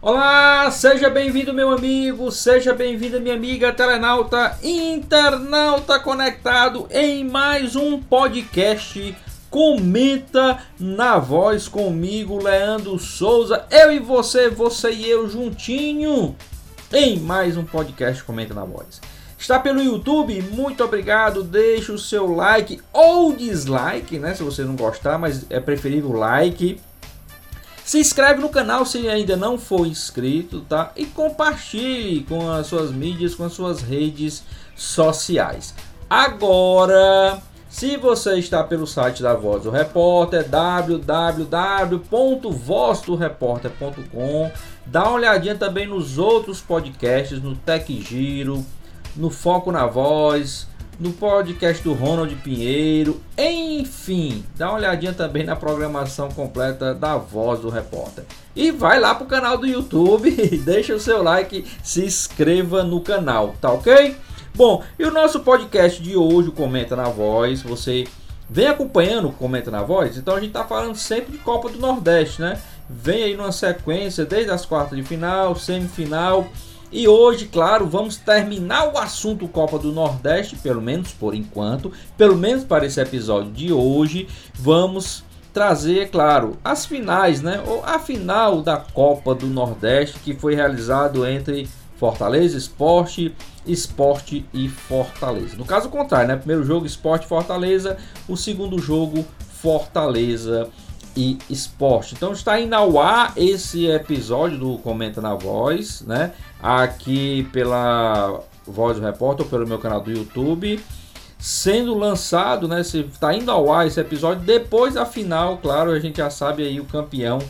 Olá, seja bem-vindo, meu amigo, seja bem-vinda, minha amiga telenauta, internauta conectado em mais um podcast. Comenta na voz comigo, Leandro Souza. Eu e você, você e eu juntinho em mais um podcast Comenta na Voz. Está pelo YouTube? Muito obrigado. Deixe o seu like ou dislike, né? Se você não gostar, mas é preferível like se inscreve no canal se ainda não for inscrito, tá? E compartilhe com as suas mídias, com as suas redes sociais. Agora, se você está pelo site da Voz do Repórter, www.vozdoreporter.com, dá uma olhadinha também nos outros podcasts, no Tech Giro, no Foco na Voz, no podcast do Ronald Pinheiro, enfim, dá uma olhadinha também na programação completa da Voz do Repórter. E vai lá pro canal do YouTube, deixa o seu like, se inscreva no canal, tá ok? Bom, e o nosso podcast de hoje, Comenta na Voz, você vem acompanhando Comenta na Voz, então a gente tá falando sempre de Copa do Nordeste, né? Vem aí numa sequência desde as quartas de final, semifinal e hoje, claro, vamos terminar o assunto Copa do Nordeste, pelo menos por enquanto, pelo menos para esse episódio de hoje, vamos trazer, claro, as finais, né? Ou a final da Copa do Nordeste que foi realizado entre Fortaleza Esporte, Esporte e Fortaleza. No caso contrário, né? Primeiro jogo Esporte Fortaleza, o segundo jogo Fortaleza e esporte. Então está indo ao ar esse episódio do Comenta na Voz, né? Aqui pela Voz do Repórter pelo meu canal do YouTube. Sendo lançado, né? Está indo ao ar esse episódio depois da final, claro, a gente já sabe aí o campeão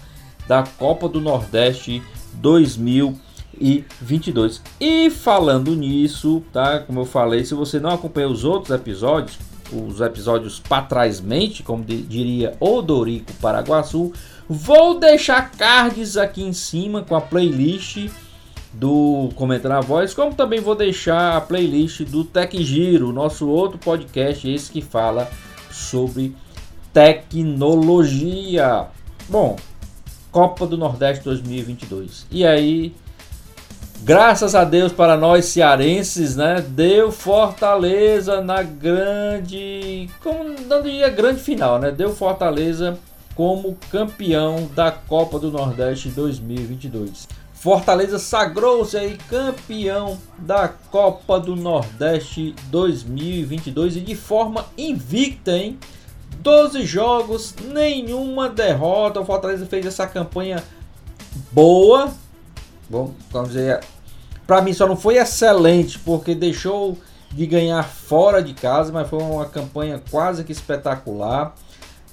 da Copa do Nordeste 2022. E falando nisso, tá? Como eu falei, se você não acompanhou os outros episódios, os episódios para trás mente, como diria Odorico Paraguaçu, vou deixar cards aqui em cima com a playlist do Comenta na Voz, como também vou deixar a playlist do Tech Giro, nosso outro podcast, esse que fala sobre tecnologia. Bom, Copa do Nordeste 2022. E aí, Graças a Deus para nós cearenses, né? Deu Fortaleza na grande, como não diria grande final, né? Deu Fortaleza como campeão da Copa do Nordeste 2022. Fortaleza sagrou-se aí campeão da Copa do Nordeste 2022 e de forma invicta, hein? 12 jogos, nenhuma derrota. O Fortaleza fez essa campanha boa, Vamos, vamos dizer, para mim só não foi excelente porque deixou de ganhar fora de casa, mas foi uma campanha quase que espetacular.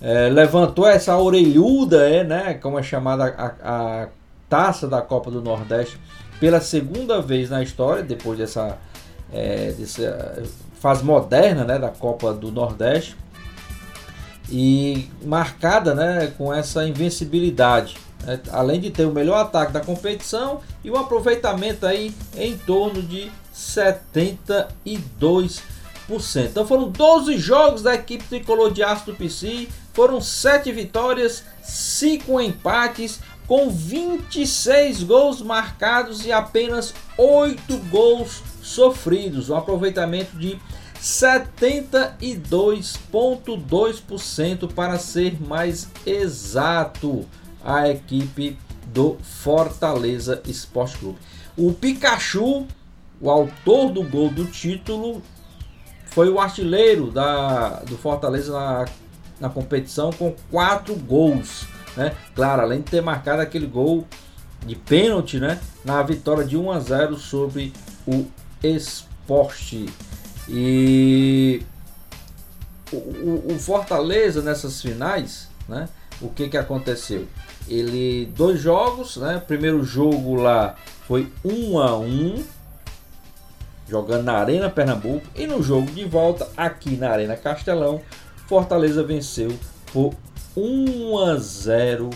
É, levantou essa orelhuda, é, né, como é chamada a, a, taça da Copa do Nordeste pela segunda vez na história, depois dessa, é, dessa fase moderna né, da Copa do Nordeste e marcada né, com essa invencibilidade. Né? além de ter o melhor ataque da competição e um aproveitamento aí em torno de 72%. Então foram 12 jogos da equipe tricolor de aço do PC, foram 7 vitórias, 5 empates, com 26 gols marcados e apenas 8 gols sofridos, um aproveitamento de 72,2% para ser mais exato a equipe do Fortaleza Esporte Clube. O Pikachu, o autor do gol do título, foi o artilheiro da, do Fortaleza na na competição com quatro gols. Né? Claro, além de ter marcado aquele gol de pênalti né? na vitória de 1 a 0 sobre o Esporte. E o, o, o Fortaleza nessas finais, né? o que, que aconteceu? Ele dois jogos, né? Primeiro jogo lá foi 1 a 1 jogando na Arena Pernambuco e no jogo de volta aqui na Arena Castelão, Fortaleza venceu por 1 a 0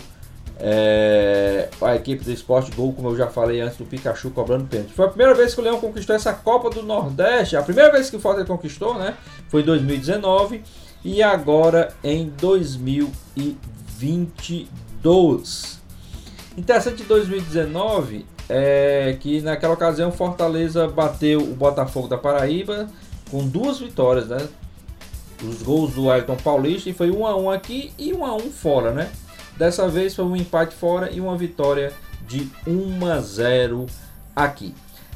é, a equipe do Esporte Gol, como eu já falei antes do Pikachu cobrando pênalti. Foi a primeira vez que o Leão conquistou essa Copa do Nordeste, a primeira vez que o Fortaleza conquistou, né? Foi em 2019 e agora em 2022. Interessante 2019 é que naquela ocasião Fortaleza bateu o Botafogo da Paraíba com duas vitórias, né? Os gols do Ayrton Paulista e foi 1 a 1 aqui e 1 a 1 fora, né? Dessa vez foi um empate fora e uma vitória de 1 a 0 aqui.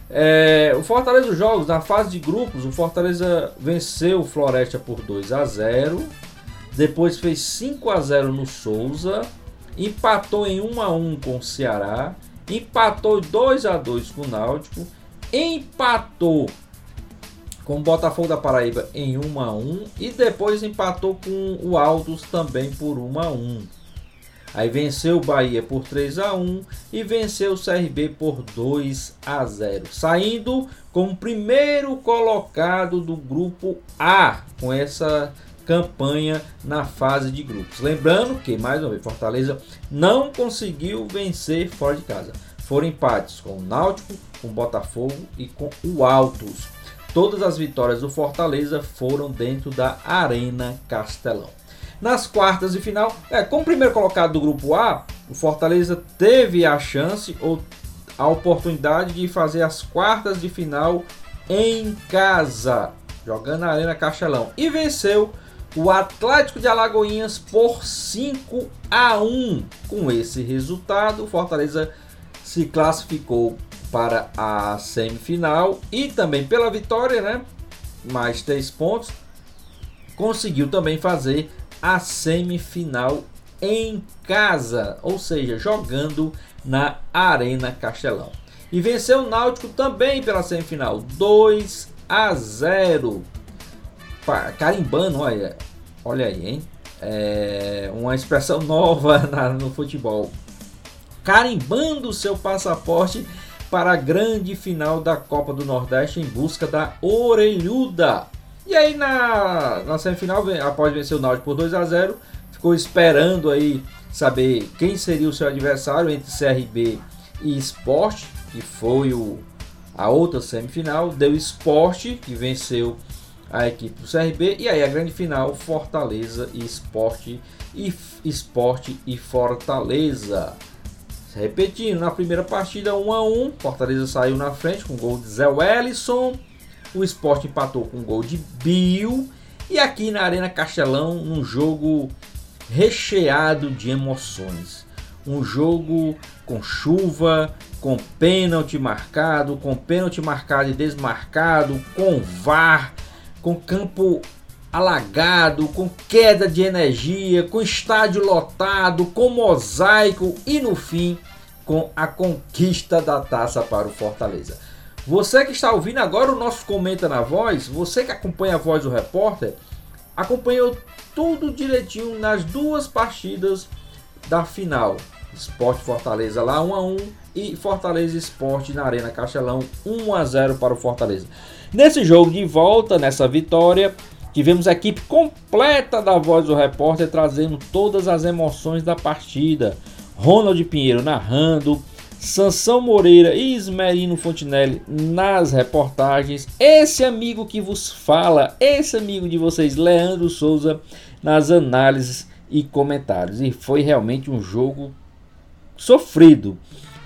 É, o Fortaleza dos jogos na fase de grupos, o Fortaleza venceu o Floresta por 2 a 0. Depois fez 5 a 0 no Souza, empatou em 1 a 1 com o Ceará empatou 2 a 2 com o Náutico, empatou com o Botafogo da Paraíba em 1 a 1 e depois empatou com o Aldos também por 1 a 1. Aí venceu o Bahia por 3 a 1 e venceu o CRB por 2 a 0, saindo como primeiro colocado do grupo A com essa campanha na fase de grupos. Lembrando que, mais uma vez, Fortaleza não conseguiu vencer fora de casa. Foram empates com o Náutico, com o Botafogo e com o Altos. Todas as vitórias do Fortaleza foram dentro da Arena Castelão. Nas quartas de final, é, como primeiro colocado do grupo A, o Fortaleza teve a chance ou a oportunidade de fazer as quartas de final em casa, jogando na Arena Castelão e venceu o Atlético de Alagoinhas por 5 a 1. Com esse resultado, o Fortaleza se classificou para a semifinal e também pela vitória, né? Mais três pontos, conseguiu também fazer a semifinal em casa, ou seja, jogando na Arena Castelão. E venceu o Náutico também pela semifinal, 2 a 0 carimbando, olha, olha aí, hein? É uma expressão nova na, no futebol. Carimbando seu passaporte para a grande final da Copa do Nordeste em busca da orelhuda. E aí na, na semifinal, após vencer o Náutico por 2 a 0, ficou esperando aí saber quem seria o seu adversário entre CRB e Sport, que foi o, a outra semifinal. Deu Sport, que venceu a equipe do CRB. E aí a grande final, Fortaleza e Esporte e Esporte e Fortaleza. Repetindo, na primeira partida 1 a 1 Fortaleza saiu na frente com gol de Zé Wellison. O Esporte empatou com gol de Bill. E aqui na Arena Castelão, um jogo recheado de emoções. Um jogo com chuva, com pênalti marcado, com pênalti marcado e desmarcado, com VAR, com campo alagado, com queda de energia, com estádio lotado, com mosaico e no fim com a conquista da taça para o Fortaleza. Você que está ouvindo agora o nosso Comenta na Voz, você que acompanha a voz do repórter, acompanhou tudo direitinho nas duas partidas da final. Esporte Fortaleza lá 1 a 1 e Fortaleza Esporte na Arena Castelão 1 a 0 para o Fortaleza. Nesse jogo de volta, nessa vitória, tivemos a equipe completa da Voz do Repórter trazendo todas as emoções da partida. Ronald Pinheiro narrando, Sansão Moreira e Ismerino Fontinelli nas reportagens. Esse amigo que vos fala, esse amigo de vocês, Leandro Souza, nas análises e comentários. E foi realmente um jogo sofrido.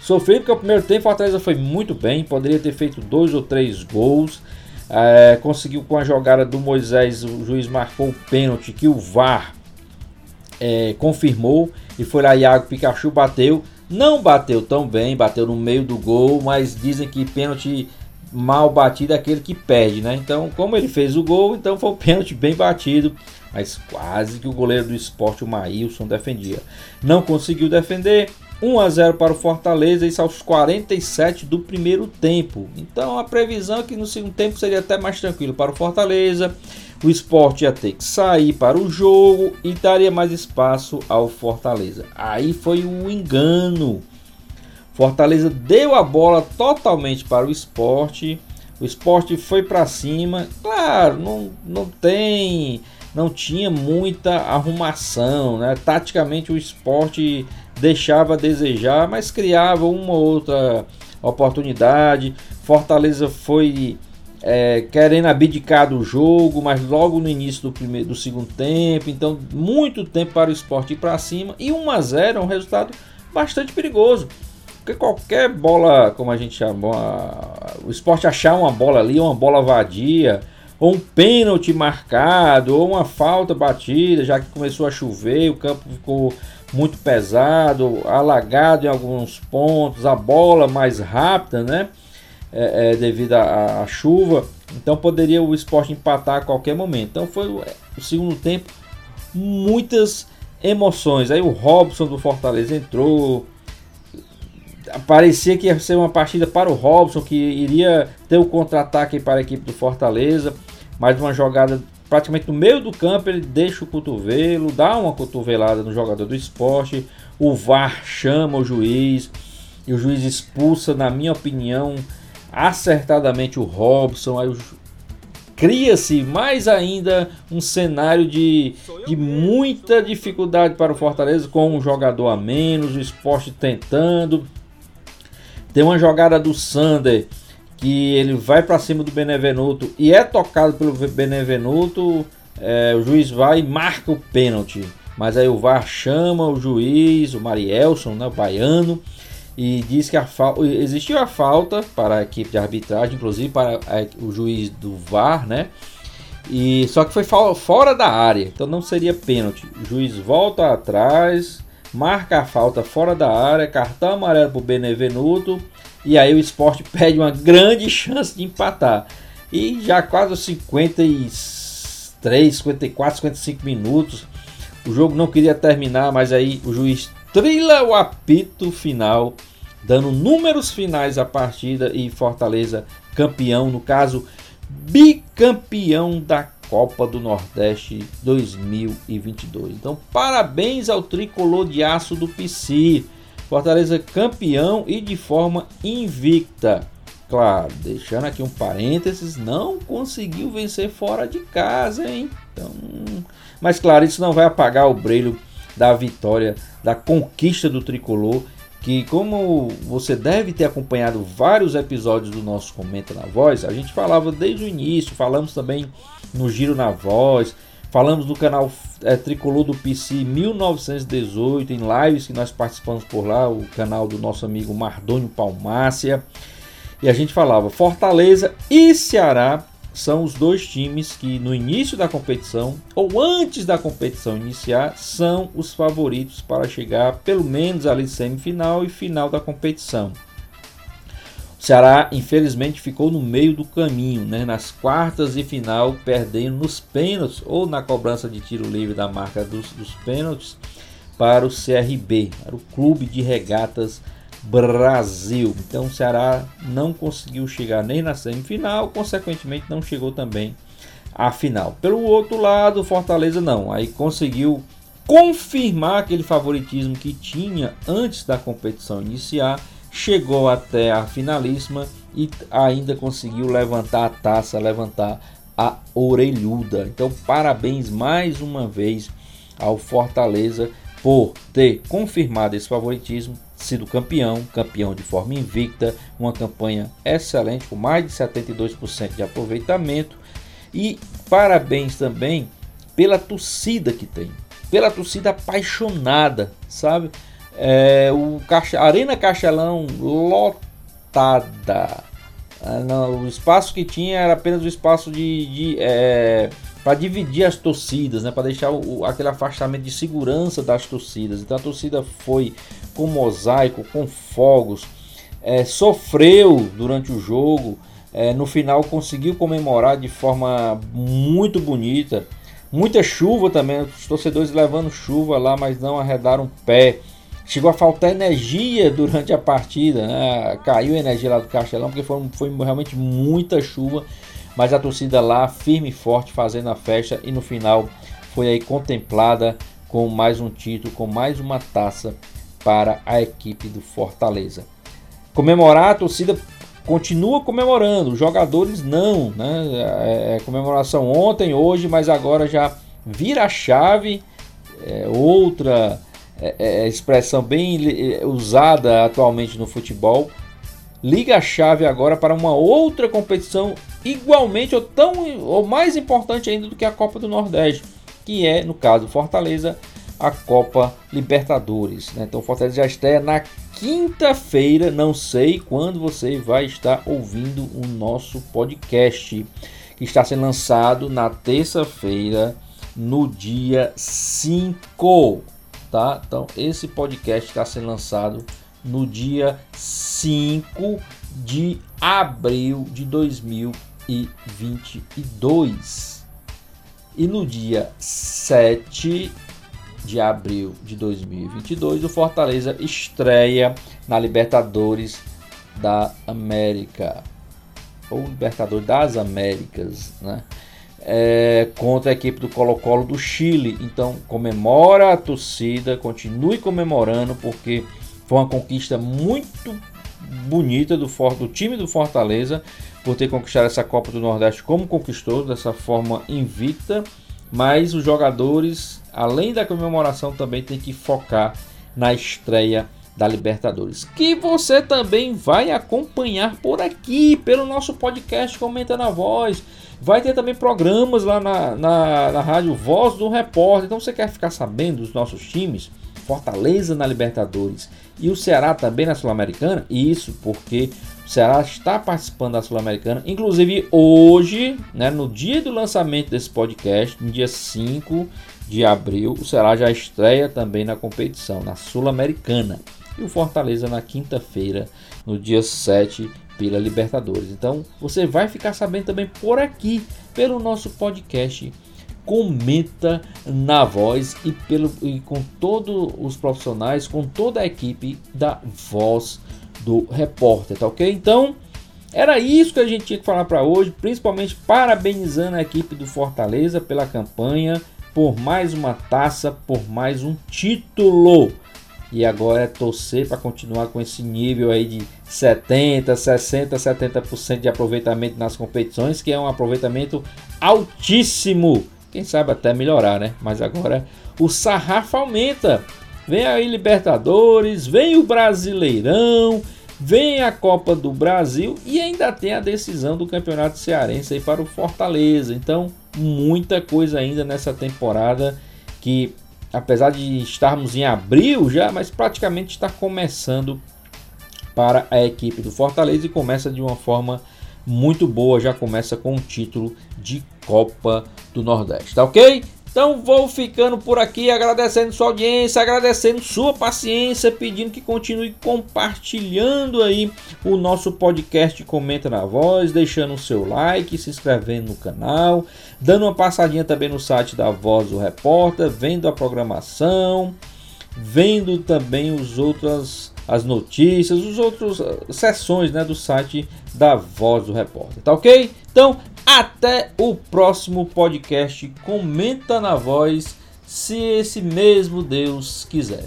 Sofrido porque o primeiro tempo a Fortaleza foi muito bem, poderia ter feito dois ou três gols. É, conseguiu com a jogada do Moisés, o juiz marcou o pênalti que o VAR é, confirmou e foi lá Iago Pikachu bateu. Não bateu tão bem, bateu no meio do gol, mas dizem que pênalti mal batido é aquele que perde, né? Então, como ele fez o gol, então foi um pênalti bem batido, mas quase que o goleiro do esporte, o Maílson, defendia. Não conseguiu defender. 1 a 0 para o Fortaleza, isso aos 47 do primeiro tempo. Então a previsão é que no segundo tempo seria até mais tranquilo para o Fortaleza. O esporte ia ter que sair para o jogo e daria mais espaço ao Fortaleza. Aí foi um engano. Fortaleza deu a bola totalmente para o esporte. O esporte foi para cima. Claro, não, não tem. Não tinha muita arrumação. Né? Taticamente o esporte deixava a desejar, mas criava uma outra oportunidade. Fortaleza foi é, querendo abdicar do jogo, mas logo no início do, primeiro, do segundo tempo. Então, muito tempo para o esporte ir para cima. E 1 a 0 é um resultado bastante perigoso. Porque qualquer bola, como a gente chama, o esporte achar uma bola ali, uma bola vadia, ou um pênalti marcado, ou uma falta batida, já que começou a chover, o campo ficou muito pesado, alagado em alguns pontos, a bola mais rápida, né? é, é, devido à chuva. Então poderia o esporte empatar a qualquer momento. Então foi o, o segundo tempo, muitas emoções. Aí o Robson do Fortaleza entrou. Parecia que ia ser uma partida para o Robson, que iria ter o contra-ataque para a equipe do Fortaleza. Mais uma jogada praticamente no meio do campo, ele deixa o cotovelo, dá uma cotovelada no jogador do esporte. O VAR chama o juiz e o juiz expulsa, na minha opinião, acertadamente o Robson. Aí cria-se mais ainda um cenário de, de muita dificuldade para o Fortaleza com um jogador a menos, o esporte tentando. Tem uma jogada do Sander que ele vai para cima do Benevenuto e é tocado pelo Benevenuto. É, o juiz vai e marca o pênalti. Mas aí o VAR chama o juiz, o Marielson, né, o baiano, e diz que a existiu a falta para a equipe de arbitragem, inclusive para a, o juiz do VAR, né? E só que foi fora da área, então não seria pênalti. O juiz volta atrás, marca a falta fora da área, cartão amarelo para o Benevenuto e aí o esporte perde uma grande chance de empatar. E já quase 53, 54, 55 minutos, o jogo não queria terminar, mas aí o juiz trila o apito final dando números finais à partida e Fortaleza campeão, no caso, bicampeão da Copa do Nordeste 2022. Então, parabéns ao tricolor de aço do PC. Fortaleza campeão e de forma invicta. Claro, deixando aqui um parênteses, não conseguiu vencer fora de casa, hein? Então, mas claro, isso não vai apagar o brilho da vitória, da conquista do tricolor que como você deve ter acompanhado vários episódios do nosso Comenta na Voz, a gente falava desde o início, falamos também no Giro na Voz, falamos do canal é, Tricolor do PC 1918, em lives que nós participamos por lá, o canal do nosso amigo Mardônio Palmácia, e a gente falava Fortaleza e Ceará são os dois times que no início da competição ou antes da competição iniciar são os favoritos para chegar pelo menos ali semifinal e final da competição. Ceará infelizmente ficou no meio do caminho, né? nas quartas e final perdendo nos pênaltis ou na cobrança de tiro livre da marca dos, dos pênaltis para o CRB, para o Clube de Regatas Brasil. Então o Ceará não conseguiu chegar nem na semifinal, consequentemente não chegou também à final. Pelo outro lado, Fortaleza não, aí conseguiu confirmar aquele favoritismo que tinha antes da competição iniciar, chegou até a finalíssima e ainda conseguiu levantar a taça, levantar a orelhuda. Então, parabéns mais uma vez ao Fortaleza por ter confirmado esse favoritismo sido campeão, campeão de forma invicta, uma campanha excelente com mais de 72% de aproveitamento e parabéns também pela torcida que tem, pela torcida apaixonada, sabe? É, o Caixa, Arena Castelão lotada. Ah, não, o espaço que tinha era apenas o espaço de, de é, para dividir as torcidas, né, para deixar o, aquele afastamento de segurança das torcidas. Então a torcida foi com mosaico, com fogos, é, sofreu durante o jogo, é, no final conseguiu comemorar de forma muito bonita. Muita chuva também, os torcedores levando chuva lá, mas não arredaram pé. Chegou a faltar energia durante a partida, né? caiu a energia lá do Castelão, porque foi, foi realmente muita chuva. Mas a torcida lá, firme e forte, fazendo a festa e no final foi aí contemplada com mais um título, com mais uma taça para a equipe do Fortaleza. Comemorar, a torcida continua comemorando, os jogadores não, né? É, é comemoração ontem, hoje, mas agora já vira a chave, é, outra é, é, é expressão bem é, usada atualmente no futebol. Liga a chave agora para uma outra competição igualmente ou tão ou mais importante ainda do que a Copa do Nordeste, que é, no caso, Fortaleza, a Copa Libertadores. Né? Então, Fortaleza já estreia na quinta-feira. Não sei quando você vai estar ouvindo o nosso podcast, que está sendo lançado na terça-feira, no dia 5 tá? Então esse podcast está sendo lançado no dia 5 de abril de 2022. E no dia 7 de abril de 2022, o Fortaleza estreia na Libertadores da América ou Libertadores das Américas, né? É, contra a equipe do Colo-Colo do Chile. Então comemora a torcida, continue comemorando, porque foi uma conquista muito bonita do, do time do Fortaleza por ter conquistado essa Copa do Nordeste como conquistou, dessa forma invicta. Mas os jogadores, além da comemoração, também tem que focar na estreia da Libertadores, que você também vai acompanhar por aqui, pelo nosso podcast Comenta na Voz. Vai ter também programas lá na, na, na rádio Voz do Repórter. Então você quer ficar sabendo dos nossos times? Fortaleza na Libertadores e o Ceará também na Sul-Americana? Isso porque o Ceará está participando da Sul-Americana. Inclusive hoje, né, no dia do lançamento desse podcast, no dia 5 de abril, o Ceará já estreia também na competição, na Sul-Americana. E o Fortaleza na quinta-feira, no dia 7 pela Libertadores. Então você vai ficar sabendo também por aqui, pelo nosso podcast. Comenta na voz e, pelo, e com todos os profissionais, com toda a equipe da voz do repórter, tá ok? Então era isso que a gente tinha que falar para hoje, principalmente parabenizando a equipe do Fortaleza pela campanha, por mais uma taça, por mais um título. E agora é torcer para continuar com esse nível aí de 70, 60, 70% de aproveitamento nas competições, que é um aproveitamento altíssimo. Quem sabe até melhorar, né? Mas agora o sarrafo aumenta. Vem aí Libertadores, vem o Brasileirão, vem a Copa do Brasil e ainda tem a decisão do Campeonato Cearense aí para o Fortaleza. Então, muita coisa ainda nessa temporada que apesar de estarmos em abril já, mas praticamente está começando para a equipe do Fortaleza e começa de uma forma muito boa, já começa com o título de Copa do Nordeste, tá ok? Então vou ficando por aqui, agradecendo sua audiência, agradecendo sua paciência, pedindo que continue compartilhando aí o nosso podcast Comenta na Voz, deixando o seu like, se inscrevendo no canal, dando uma passadinha também no site da Voz do Repórter, vendo a programação, vendo também os outros as notícias, os outros uh, sessões né, do site da Voz do Repórter, tá ok? Então até o próximo podcast. Comenta na voz se esse mesmo Deus quiser.